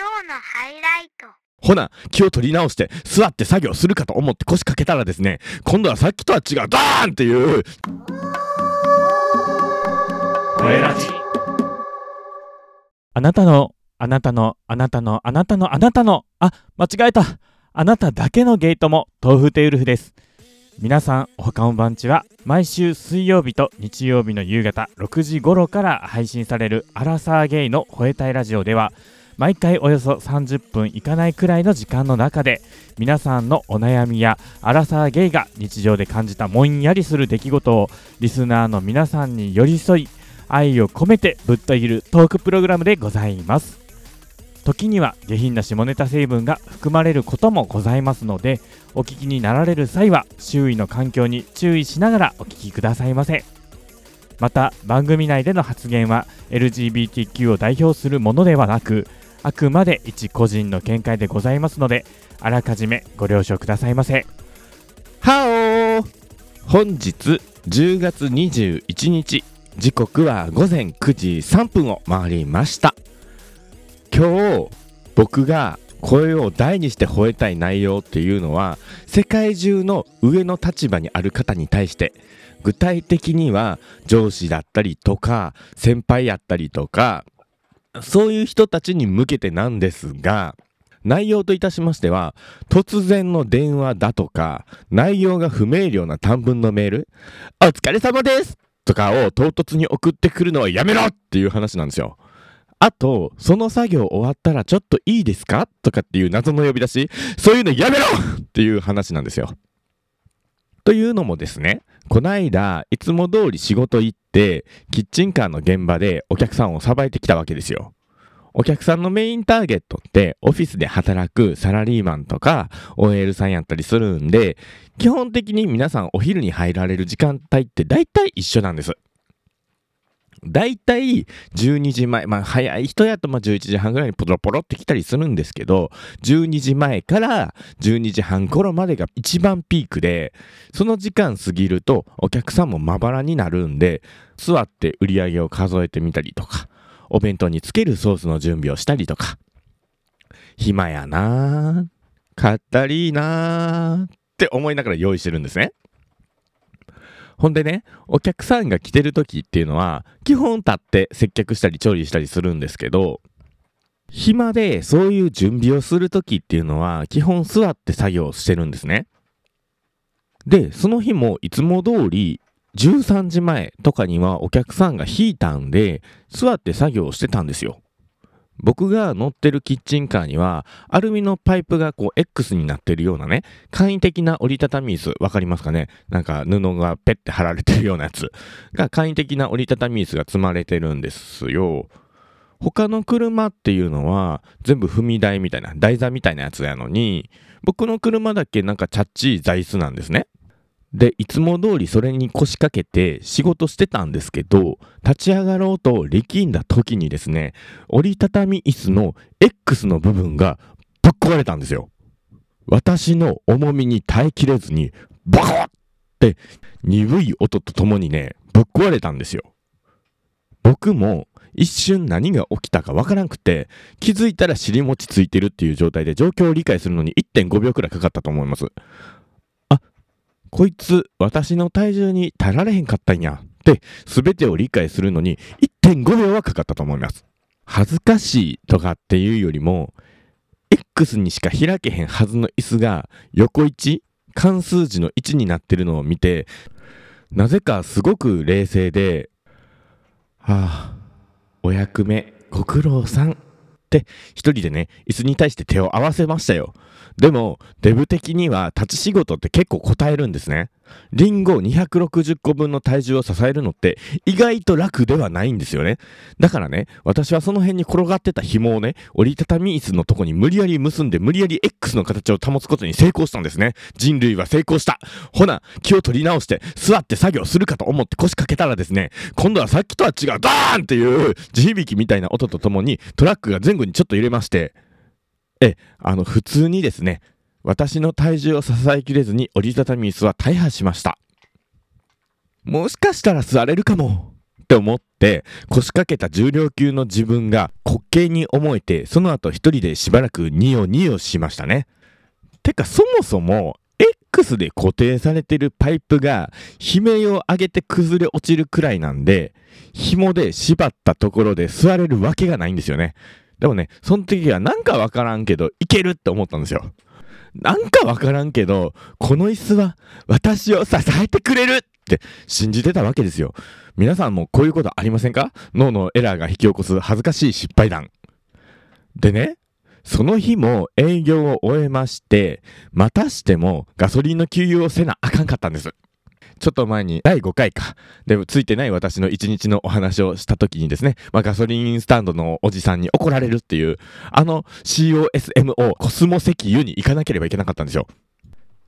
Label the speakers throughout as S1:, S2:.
S1: 今日のハイライト。
S2: ほな、気を取り直して座って作業するかと思って腰掛けたらですね、今度はさっきとは違う、ドーンっていう、
S3: あなたの、あなたの、あなたの、あなたの、あなたの、あ、間違えた。あなただけのゲートも、豆腐テウルフです。皆さん、おはかんばんちは、毎週水曜日と日曜日の夕方6時頃から配信されるアラサーゲイの吠えたいラジオでは、毎回およそ30分いかないくらいの時間の中で、皆さんのお悩みやアラサーゲイが日常で感じたもんやりする出来事をリスナーの皆さんに寄り添い、愛を込めてぶっといるトークプログラムでございます。時には下品な下ネタ成分が含まれることもございますのでお聞きになられる際は周囲の環境に注意しながらお聞きくださいませ。また番組内での発言は LGBTQ を代表するものではなくあくまで一個人の見解でございますのであらかじめご了承くださいませ。
S2: はお本日10月21日時刻は午前9時3分を回りました。今日僕が声を大にして吠えたい内容っていうのは世界中の上の立場にある方に対して具体的には上司だったりとか先輩やったりとかそういう人たちに向けてなんですが内容といたしましては、突然の電話だとか、内容が不明瞭な短文のメール、お疲れ様ですとかを唐突に送ってくるのはやめろっていう話なんですよ。あと、その作業終わったらちょっといいですか？とかっていう謎の呼び出し、そういうのやめろっていう話なんですよ。というのもですね、こないだ、いつも通り仕事行っ、キッチンカーの現場でお客さんをさばいてきたわけですよ。お客さんのメインターゲットってオフィスで働くサラリーマンとか OL さんやったりするんで基本的に皆さんお昼に入られる時間帯って大体一緒なんです。大体12時前、まあ早い人やとまあ11時半ぐらいにポロポロって来たりするんですけど12時前から12時半頃までが一番ピークでその時間過ぎるとお客さんもまばらになるんで座って売り上げを数えてみたりとかお弁当につけるソースの準備をしたりとか、暇やなぁ、かったりなーって思いながら用意してるんですね。ほんでね、お客さんが来てる時っていうのは、基本立って接客したり調理したりするんですけど、暇でそういう準備をする時っていうのは、基本座って作業してるんですね。で、その日もいつも通り13時前とかにはお客さんが引いたんで、座って作業してたんですよ。僕が乗ってるキッチンカーには、アルミのパイプがこう X になってるようなね、簡易的な折りたたみ椅子、わかりますかね？なんか布がペッて貼られてるようなやつが簡易的な折りたたみ椅子が積まれてるんですよ。他の車っていうのは全部踏み台みたいな、台座みたいなやつやのに、僕の車だけなんかチャッチー座椅子なんですね。で、いつも通りそれに腰掛けて仕事してたんですけど、立ち上がろうと力んだ時にですね、折りたたみ椅子の X の部分がぶっ壊れたんですよ。私の重みに耐えきれずに、バコッって鈍い音とともにね、ぶっ壊れたんですよ。僕も一瞬何が起きたかわからんくて、気づいたら尻餅ついてるっていう状態で状況を理解するのに1.5秒くらいかかったと思います。こいつ私の体重に耐られへんかったんやって全てを理解するのに1.5秒はかかったと思います。恥ずかしいとかっていうよりも、X にしか開けへんはずの椅子が横位置、関数字の1になってるのを見て、なぜかすごく冷静で、はあ、お役目ご苦労さん一人でね、椅子に対して手を合わせましたよ。でも、デブ的には立ち仕事って結構答えるんですね。リンゴ260個分の体重を支えるのって意外と楽ではないんですよね。だからね、私はその辺に転がってた紐をね、折りたたみ椅子のとこに無理やり結んで無理やり X の形を保つことに成功したんですね。人類は成功した。ほな、気を取り直して座って作業するかと思って腰掛けたらですね、今度はさっきとは違う、ドーンっていう地響きみたいな音とともにトラックが前後にちょっと揺れまして、え、あの、普通にですね、私の体重を支えきれずに折りたたみ椅子は大破しました。もしかしたら座れるかも。って思って腰掛けた重量級の自分が滑稽に思えてその後一人でしばらくニヨニヨしましたね。てかそもそも X で固定されてるパイプが悲鳴を上げて崩れ落ちるくらいなんで紐で縛ったところで座れるわけがないんですよね。でもねその時はなんかわからんけどいけるって思ったんですよ。なんかわからんけど、この椅子は私を支えてくれるって信じてたわけですよ。皆さんもこういうことありませんか？脳のエラーが引き起こす恥ずかしい失敗談。でね、その日も営業を終えまして、またしてもガソリンの給油をせなあかんかったんです。ちょっと前に第5回か。でもついてない私の1日のお話をした時にですね、まあ、ガソリンスタンドのおじさんに怒られるっていう、あの COSMO コスモ石油に行かなければいけなかったんですよ。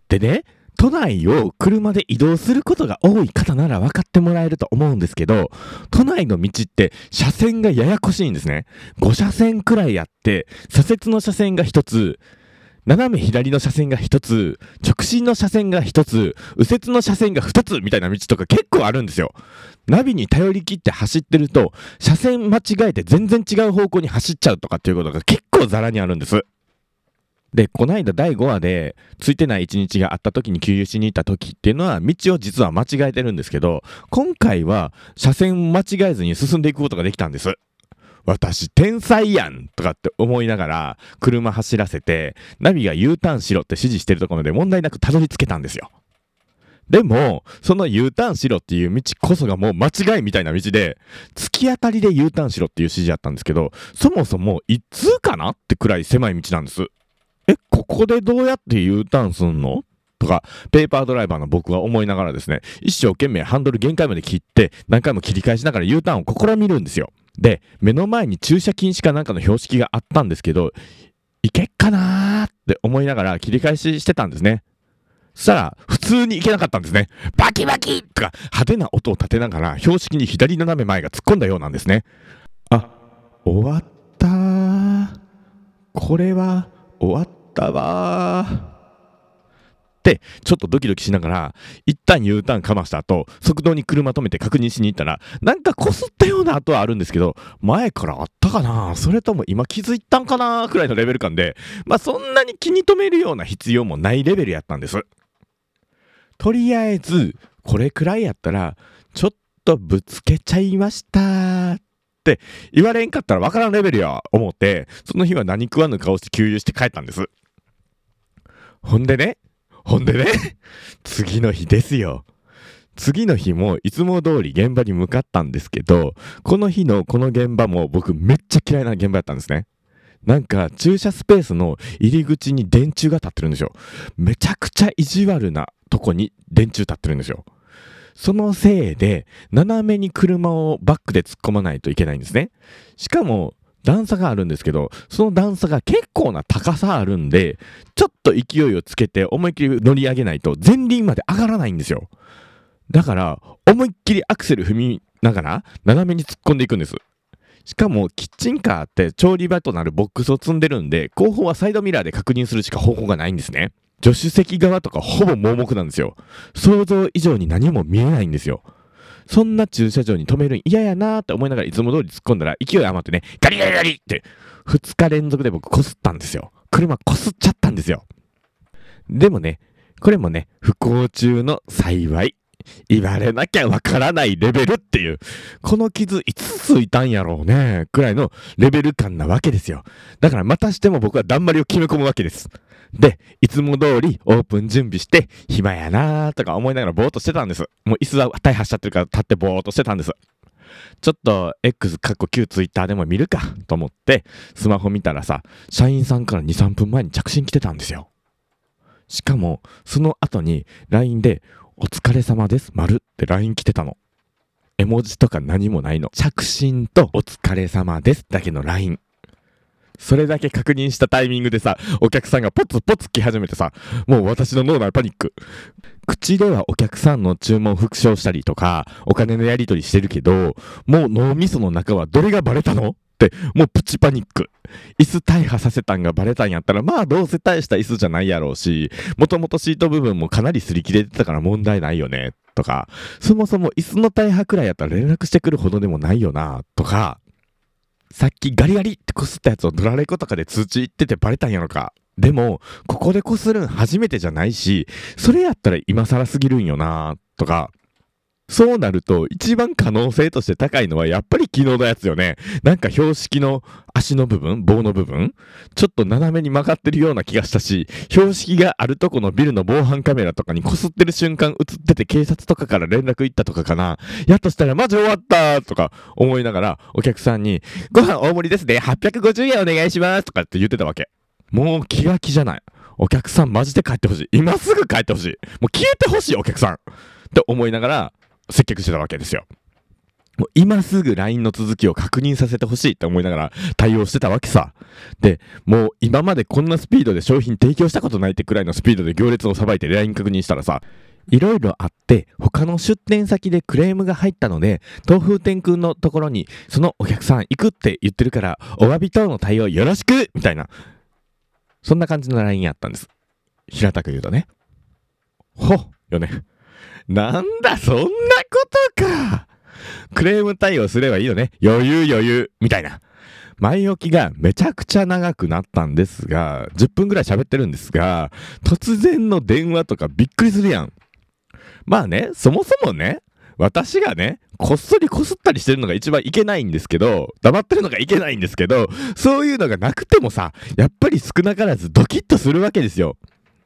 S2: でね、都内を車で移動することが多い方なら分かってもらえると思うんですけど、都内の道って車線がややこしいんですね。5車線くらいあって、左折の車線が1つ、斜め左の車線が1つ、直進の車線が1つ、右折の車線が2つみたいな道とか結構あるんですよ。ナビに頼り切って走ってると、車線間違えて全然違う方向に走っちゃうとかっていうことが結構ザラにあるんです。で、こないだ第5話で、ついてない一日があった時に給油しに行った時っていうのは、道を実は間違えてるんですけど、今回は車線間違えずに進んでいくことができたんです。私天才やんとかって思いながら車走らせてナビが U ターンしろって指示してるところで問題なくたどり着けたんですよ。でも、その U ターンしろっていう道こそがもう間違いみたいな道で、突き当たりで U ターンしろっていう指示やったんですけど、そもそもいつかな？ってくらい狭い道なんです。え、ここでどうやって U ターンすんの？とか、ペーパードライバーの僕は思いながらですね、一生懸命ハンドル限界まで切って、何回も切り返しながら U ターンを試みるんですよ。で、目の前に駐車禁止かなんかの標識があったんですけど、いけっかなーって思いながら切り返ししてたんですね。そしたら、普通に行けなかったんですね。バキバキとか派手な音を立てながら、標識に左斜め前が突っ込んだようなんですね。あ、終わったこれは終わったわちょっとドキドキしながら一旦 U ターンかました後側道に車止めて確認しに行ったらなんかこすったような跡はあるんですけど前からあったかな？それとも今気づいたんかな？くらいのレベル感でまあそんなに気に留めるような必要もないレベルやったんです。とりあえずこれくらいやったらちょっとぶつけちゃいました。って言われんかったらわからんレベルや思ってその日は何食わぬ顔して給油して帰ったんです。ほんでねほんでね、次の日ですよ。次の日もいつも通り現場に向かったんですけど、この日のこの現場も僕めっちゃ嫌いな現場やったんですね。なんか駐車スペースの入り口に電柱が立ってるんですよ。めちゃくちゃ意地悪なとこに電柱立ってるんですよ。そのせいで斜めに車をバックで突っ込まないといけないんですね。しかも段差があるんですけど、その段差が結構な高さあるんで、ちょっと勢いをつけて思いっきり乗り上げないと前輪まで上がらないんですよ。だから、思いっきりアクセル踏みながら斜めに突っ込んでいくんです。しかも、キッチンカーって調理場となるボックスを積んでるんで、後方はサイドミラーで確認するしか方法がないんですね。助手席側とかほぼ盲目なんですよ。想像以上に何も見えないんですよ。そんな駐車場に止めるん嫌やなーって思いながらいつも通り突っ込んだら勢い余ってね、ガリガリガリって2日連続で僕こすったんですよ。車こすっちゃったんですよ。でもね、これもね、不幸中の幸い。言われなきゃわからないレベルっていう、この傷いつついたんやろうね、くらいのレベル感なわけですよ。だからまたしても僕はだんまりを決め込むわけです。で、いつも通りオープン準備して、暇やなーとか思いながらぼーっとしてたんです。もう椅子は大破しちゃってるから立ってぼーっとしてたんです。ちょっと X かっこ旧 Twitter でも見るかと思ってスマホ見たらさ、社員さんから2、3分前に着信来てたんですよ。しかも、その後に LINE で、お疲れ様です、丸って LINE 来てたの。絵文字とか何もないの。着信とお疲れ様ですだけの LINE。それだけ確認したタイミングでさ、お客さんがポツポツ来始めてさ、もう私の脳内パニック。口ではお客さんの注文復唱したりとか、お金のやり取りしてるけど、もう脳みその中はどれがバレたの？って、もうプチパニック。椅子大破させたんがバレたんやったら、まあどうせ大した椅子じゃないやろうし、もともとシート部分もかなり擦り切れてたから問題ないよね。とか、そもそも椅子の大破くらいやったら連絡してくるほどでもないよなとか、さっきガリガリってこすったやつをドラレコとかで通知行っててバレたんやろか。でも、ここでこするん初めてじゃないし、それやったら今更すぎるんよなとか、そうなると、一番可能性として高いのは、やっぱり昨日のやつよね。なんか標識の足の部分、棒の部分、ちょっと斜めに曲がってるような気がしたし、標識があるとこのビルの防犯カメラとかにこすってる瞬間映ってて警察とかから連絡行ったとかかな。やっとしたらマジ終わったとか思いながら、お客さんに、ご飯大盛りですね、850円お願いしますとかって言ってたわけ。もう気が気じゃない。お客さんマジで帰ってほしい。今すぐ帰ってほしい。もう消えてほしいお客さん。って思いながら、接客してたわけですよ。もう今すぐ LINE の続きを確認させてほしいって思いながら対応してたわけさ。で、もう今までこんなスピードで商品提供したことないってくらいのスピードで行列をさばいて LINE 確認したらさ、いろいろあって他の出店先でクレームが入ったので東風天空のところにそのお客さん行くって言ってるからお詫び等の対応よろしく!みたいな。そんな感じの LINE やったんです。平たく言うとね。ほっ!よね。なんだ、そんなことか。クレーム対応すればいいよね。余裕余裕。みたいな。前置きがめちゃくちゃ長くなったんですが、10分ぐらい喋ってるんですが、突然の電話とかびっくりするやん。まあね、そもそもね、私がね、こっそりこすったりしてるのが一番いけないんですけど、黙ってるのがいけないんですけど、そういうのがなくてもさ、やっぱり少なからずドキッとするわけですよ。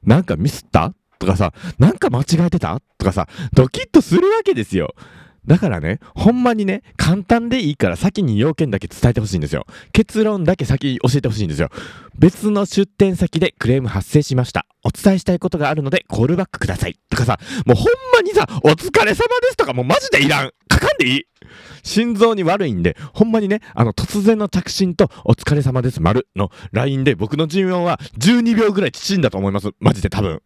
S2: なんかミスった？とかさ、なんか間違えてた？とかさ、ドキッとするわけですよ。だからね、ほんまにね、簡単でいいから先に要件だけ伝えてほしいんですよ。結論だけ先教えてほしいんですよ。別の出店先でクレーム発生しました。お伝えしたいことがあるのでコールバックください。とかさ、もうほんまにさ、お疲れ様ですとかもうマジでいらん。かかんでいい？心臓に悪いんで、ほんまにね、あの突然の着信とお疲れ様です丸の LINE で僕の寿命は12秒ぐらい縮んだと思います。マジで多分。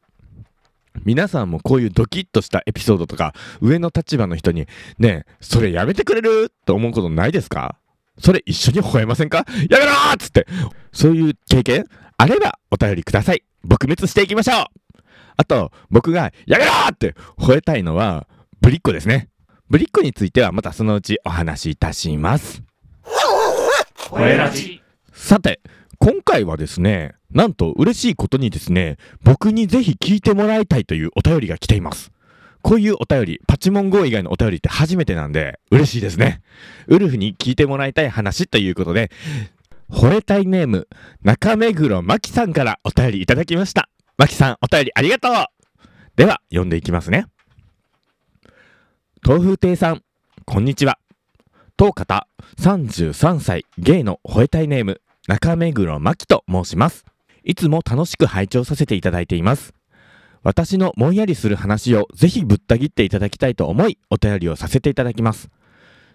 S2: 皆さんもこういうドキッとしたエピソードとか、上の立場の人に、ねえ、それやめてくれると思うことないですか？それ一緒に吠えませんか？やめろーっつって。そういう経験あればお便りください。撲滅していきましょうあと、僕が、やめろーって吠えたいのは、ぶりっ子ですね。ぶりっ子についてはまたそのうちお話しいたします。さて、今回はですね、なんと嬉しいことにですね、僕にぜひ聞いてもらいたいというお便りが来ています。こういうお便り、パチモン GO 以外のお便りって初めてなんで、嬉しいですね。ウルフに聞いてもらいたい話ということで、惚れたいネーム、中目黒まきさんからお便りいただきました。まきさん、お便りありがとうでは、読んでいきますね。豆腐亭さん、こんにちは。当方、33歳、ゲイの吠えたいネーム、中目黒真希と申します。いつも楽しく拝聴させていただいています。私のもんやりする話をぜひぶった切っていただきたいと思いお便りをさせていただきます。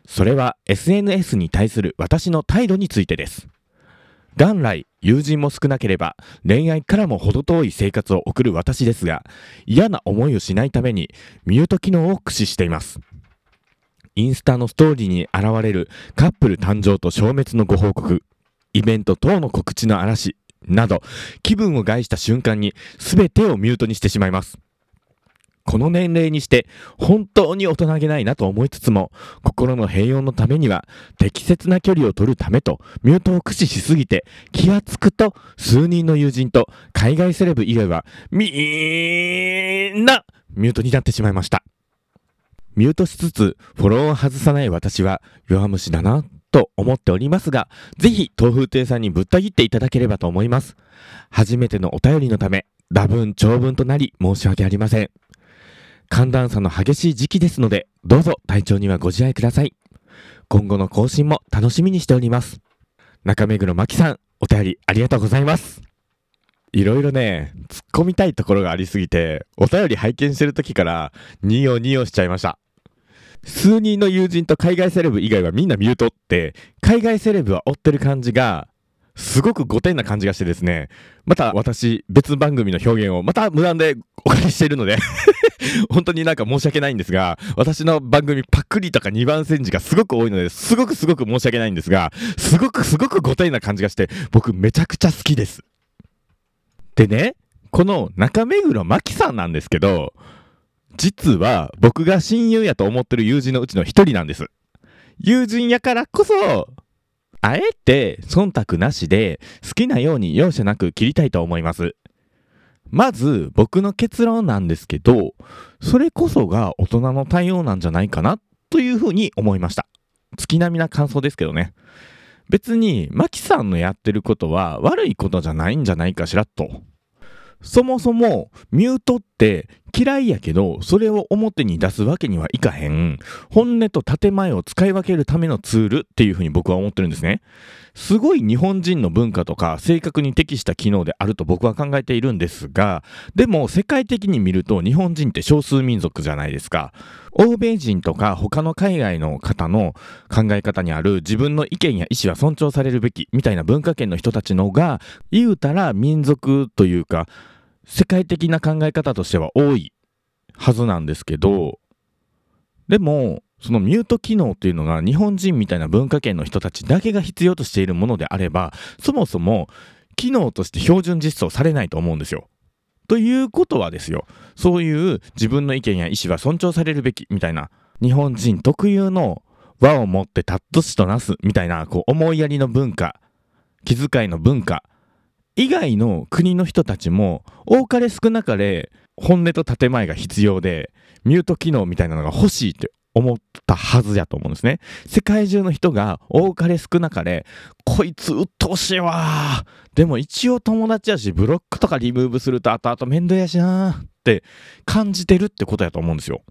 S2: それは SNS に対する私の態度についてです。元来友人も少なければ恋愛からも程遠い生活を送る私ですが嫌な思いをしないためにミュート機能を駆使しています。インスタのストーリーに現れるカップル誕生と消滅のご報告イベント等の告知の嵐など、気分を害した瞬間に全てをミュートにしてしまいます。この年齢にして本当に大人げないなと思いつつも、心の平穏のためには適切な距離を取るためとミュートを駆使しすぎて気がつくと数人の友人と海外セレブ以外はみんなミュートになってしまいました。ミュートしつつフォローを外さない私は弱虫だなと思っておりますが、ぜひ豆腐亭さんにぶった切っていただければと思います。初めてのお便りのため、多分長文となり申し訳ありません。寒暖差の激しい時期ですので、どうぞ体調にはご自愛ください。今後の更新も楽しみにしております。中目黒真紀さん、お便りありがとうございます。いろいろね、突っ込みたいところがありすぎて、お便り拝見してる時から、ニオニオしちゃいました。数人の友人と海外セレブ以外はみんなミュートって、海外セレブは追ってる感じが、すごく5点な感じがしてですね、また私、別番組の表現をまた無断でお借りしているので 本当になんか申し訳ないんですが、私の番組パクリとか2番煎じがすごく多いので、すごくすごく申し訳ないんですが、すごくすごく5点な感じがして、僕めちゃくちゃ好きです。でね、この中目黒真紀さんなんですけど、実は僕が親友やと思ってる友人のうちの一人なんです。友人やからこそ、あえて忖度なしで好きなように容赦なく切りたいと思います。まず僕の結論なんですけど、それこそが大人の対応なんじゃないかなというふうに思いました。月並みな感想ですけどね。別に、マキさんのやってることは悪いことじゃないんじゃないかしらと。そもそも、ミュートって嫌いやけど、それを表に出すわけにはいかへん。本音と建前を使い分けるためのツールっていうふうに僕は思ってるんですね。すごい日本人の文化とか性格に適した機能であると僕は考えているんですが、でも世界的に見ると日本人って少数民族じゃないですか。欧米人とか他の海外の方の考え方にある自分の意見や意思は尊重されるべきみたいな文化圏の人たちのが言うたら民族というか世界的な考え方としては多いはずなんですけどでもそのミュート機能っていうのが日本人みたいな文化圏の人たちだけが必要としているものであればそもそも機能として標準実装されないと思うんですよ。ということはですよそういう自分の意見や意思は尊重されるべきみたいな日本人特有の和をもってたっとしとなすみたいなこう思いやりの文化気遣いの文化以外の国の人たちも多かれ少なかれ本音と建前が必要でミュート機能みたいなのが欲しいって思ったはずやと思うんですね。世界中の人が多かれ少なかれこいつ鬱陶しいわでも一応友達やしブロックとかリムーブすると後々面倒やしなって感じてるってことやと思うんですよ。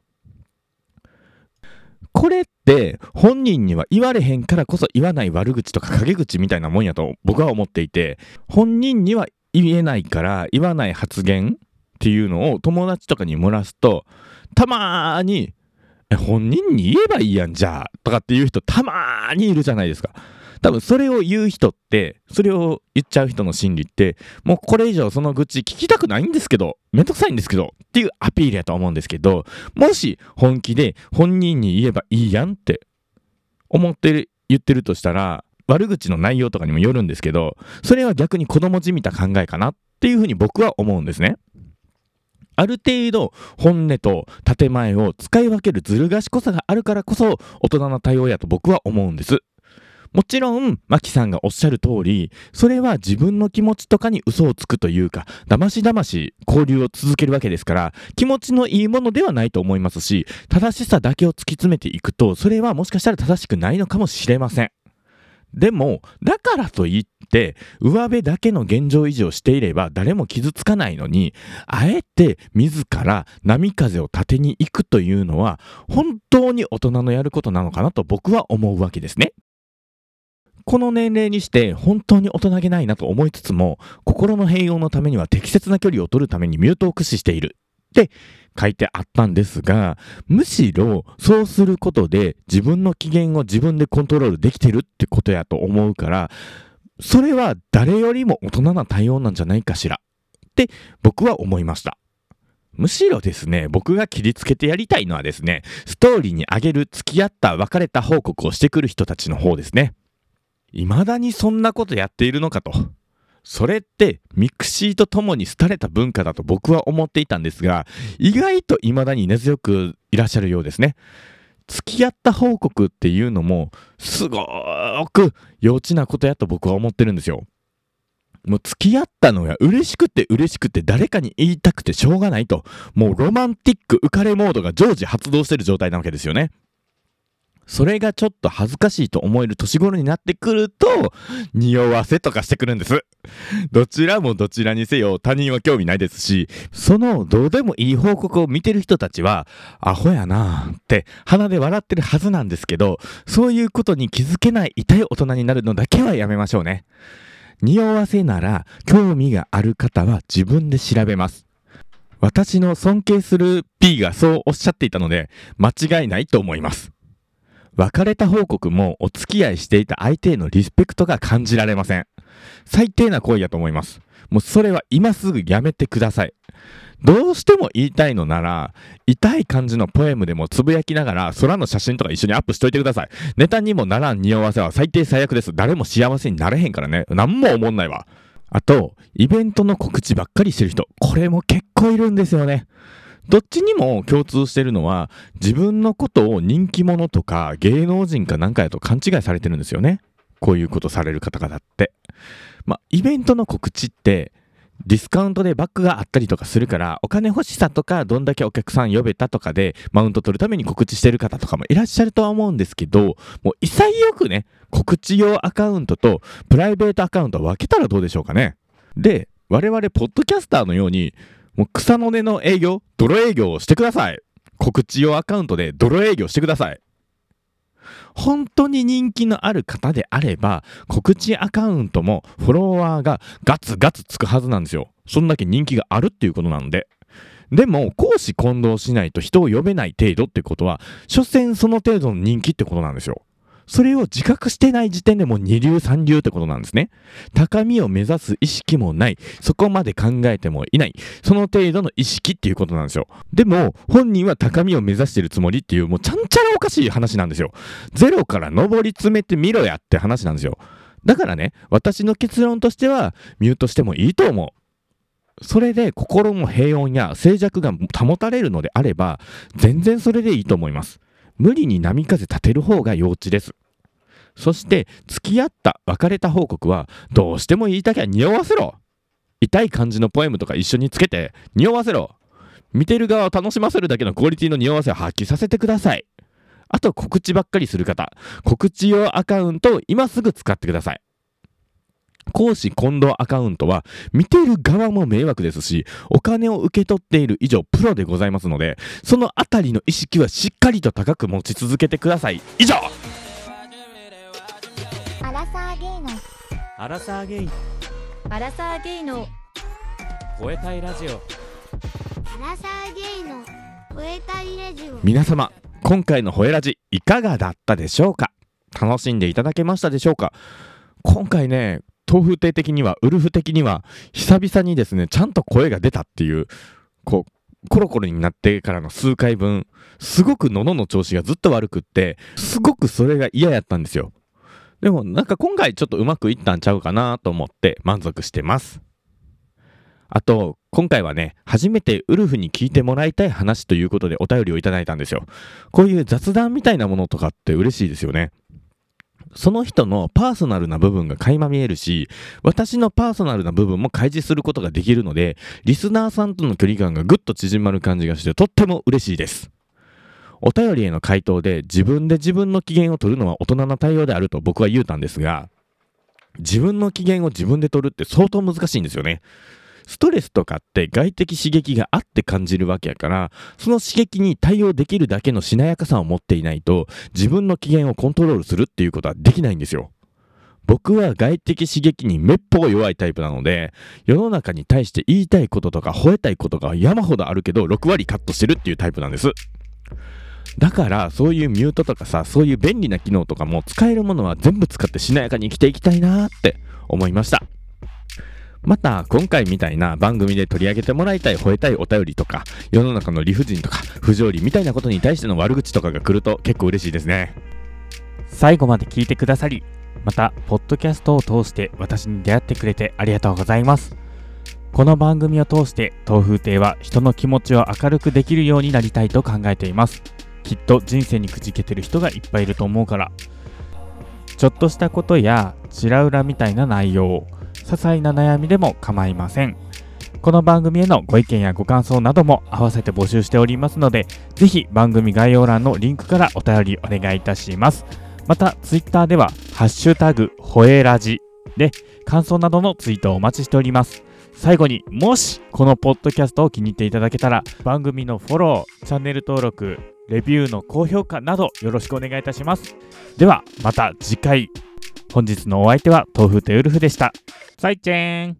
S2: これって本人には言われへんからこそ言わない悪口とか陰口みたいなもんやと僕は思っていて本人には言えないから言わない発言っていうのを友達とかに漏らすとたまに本人に言えばいいやんじゃあとかっていう人たまにいるじゃないですか。多分それを言う人ってそれを言っちゃう人の心理ってもうこれ以上その愚痴聞きたくないんですけどめんどくさいんですけどっていうアピールやと思うんですけどもし本気で本人に言えばいいやんって思ってる言ってるとしたら悪口の内容とかにもよるんですけどそれは逆に子供じみた考えかなっていうふうに僕は思うんですね。ある程度本音と建前を使い分けるずる賢さがあるからこそ大人の対応やと僕は思うんです。もちろん、マキさんがおっしゃる通り、それは自分の気持ちとかに嘘をつくというか、だましだまし交流を続けるわけですから、気持ちのいいものではないと思いますし、正しさだけを突き詰めていくと、それはもしかしたら正しくないのかもしれません。でも、だからといって、上辺だけの現状維持をしていれば誰も傷つかないのに、あえて自ら波風を立てに行くというのは、本当に大人のやることなのかなと僕は思うわけですね。この年齢にして本当に大人げないなと思いつつも、心の平穏のためには適切な距離を取るためにミュートを駆使しているって書いてあったんですが、むしろそうすることで自分の機嫌を自分でコントロールできてるってことやと思うから、それは誰よりも大人な対応なんじゃないかしらって僕は思いました。むしろですね、僕が切りつけてやりたいのはですね、ストーリーにあげる付き合った別れた報告をしてくる人たちの方ですね。未だにそんなことやっているのかと。それって mixi とともに廃れた文化だと僕は思っていたんですが、意外と未だに根強くいらっしゃるようですね。付き合った報告っていうのもすごーく幼稚なことやと僕は思ってるんですよ。もう付き合ったのが嬉しくて嬉しくて誰かに言いたくてしょうがないと。もうロマンティック浮かれモードが常時発動してる状態なわけですよね。それがちょっと恥ずかしいと思える年頃になってくると、匂わせとかしてくるんです。どちらもどちらにせよ他人は興味ないですし、そのどうでもいい報告を見てる人たちは、アホやなって鼻で笑ってるはずなんですけど、そういうことに気づけない痛い大人になるのだけはやめましょうね。匂わせなら興味がある方は自分で調べます。私の尊敬する P がそうおっしゃっていたので、間違いないと思います。別れた報告もお付き合いしていた相手へのリスペクトが感じられません。最低な行為やと思います。もうそれは今すぐやめてください。どうしても言いたいのなら、痛い感じのポエムでもつぶやきながら空の写真とか一緒にアップしといてください。ネタにもならん匂わせは最低最悪です。誰も幸せになれへんからね。なんも思んないわ。あと、イベントの告知ばっかりしてる人、これも結構いるんですよね。どっちにも共通してるのは自分のことを人気者とか芸能人かなんかやと勘違いされてるんですよね。こういうことされる方々って。まあイベントの告知ってディスカウントでバックがあったりとかするからお金欲しさとかどんだけお客さん呼べたとかでマウント取るために告知してる方とかもいらっしゃるとは思うんですけどもう潔くね告知用アカウントとプライベートアカウントを分けたらどうでしょうかね。で我々ポッドキャスターのようにもう草の根の営業泥営業をしてください。告知用アカウントで泥営業してください。本当に人気のある方であれば告知アカウントもフォロワーがガツガツつくはずなんですよ。そんだけ人気があるっていうことなんで。でも公私混同しないと人を呼べない程度ってことは所詮その程度の人気ってことなんですよ。それを自覚してない時点でもう二流三流ってことなんですね。高みを目指す意識もない。そこまで考えてもいない。その程度の意識っていうことなんですよ。でも、本人は高みを目指してるつもりっていう、もうちゃんちゃらおかしい話なんですよ。ゼロから上り詰めてみろやって話なんですよ。だからね、私の結論としては、ミュートしてもいいと思う。それで心の平穏や静寂が保たれるのであれば、全然それでいいと思います。無理に波風立てる方が幼稚です。そして、付き合った、別れた報告は、どうしても言いたきゃ匂わせろ痛い感じのポエムとか一緒につけて、匂わせろ見てる側を楽しませるだけのクオリティの匂わせを発揮させてください。あと、告知ばっかりする方、告知用アカウントを今すぐ使ってください。講師混同アカウントは見てる側も迷惑ですしお金を受け取っている以上プロでございますのでそのあたりの意識はしっかりと高く持ち続けてください。以上。
S1: アラサーゲイの。
S3: アラサーゲイ。
S1: アラサーゲイの。
S3: 吠えたいラジオ。
S1: アラサーゲイの。吠えたいレジオ。
S2: 皆様今回のホエラジいかがだったでしょうか？楽しんでいただけましたでしょうか？今回ね豆腐亭的にはウルフ的には久々にですねちゃんと声が出たっていうこうコロコロになってからの数回分すごく喉の調子がずっと悪くってすごくそれが嫌やったんですよ。でもなんか今回ちょっとうまくいったんちゃうかなと思って満足してます。あと今回はね初めてウルフに聞いてもらいたい話ということでお便りをいただいたんですよ。こういう雑談みたいなものとかって嬉しいですよね。その人のパーソナルな部分が垣間見えるし、私のパーソナルな部分も開示することができるので、リスナーさんとの距離感がぐっと縮まる感じがして、とっても嬉しいです。お便りへの回答で自分で自分の機嫌を取るのは大人な対応であると僕は言うたんですが、自分の機嫌を自分で取るって相当難しいんですよね。ストレスとかって外的刺激があって感じるわけやから、その刺激に対応できるだけのしなやかさを持っていないと、自分の機嫌をコントロールするっていうことはできないんですよ。僕は外的刺激にめっぽう弱いタイプなので、世の中に対して言いたいこととか吠えたいことが山ほどあるけど、6割カットしてるっていうタイプなんです。だから、そういうミュートとかさ、そういう便利な機能とかも使えるものは全部使ってしなやかに生きていきたいなって思いました。また、今回みたいな番組で取り上げてもらいたい吠えたいお便りとか、世の中の理不尽とか不条理みたいなことに対しての悪口とかが来ると結構嬉しいですね。
S3: 最後まで聞いてくださりまたポッドキャストを通して私に出会ってくれてありがとうございます。この番組を通して東風亭は人の気持ちを明るくできるようになりたいと考えています。きっと人生にくじけてる人がいっぱいいると思うから。ちょっとしたことやちら裏みたいな内容些細な悩みでも構いません。この番組へのご意見やご感想なども合わせて募集しておりますのでぜひ番組概要欄のリンクからお便りお願いいたします。また、ツイッターでは、ハッシュタグ、ほえラジで、感想などのツイートをお待ちしております。最後にもしこのポッドキャストを気に入っていただけたら番組のフォローチャンネル登録レビューの高評価などよろしくお願いいたします。ではまた次回。本日のお相手は豆腐とウルフでした。さいちぇん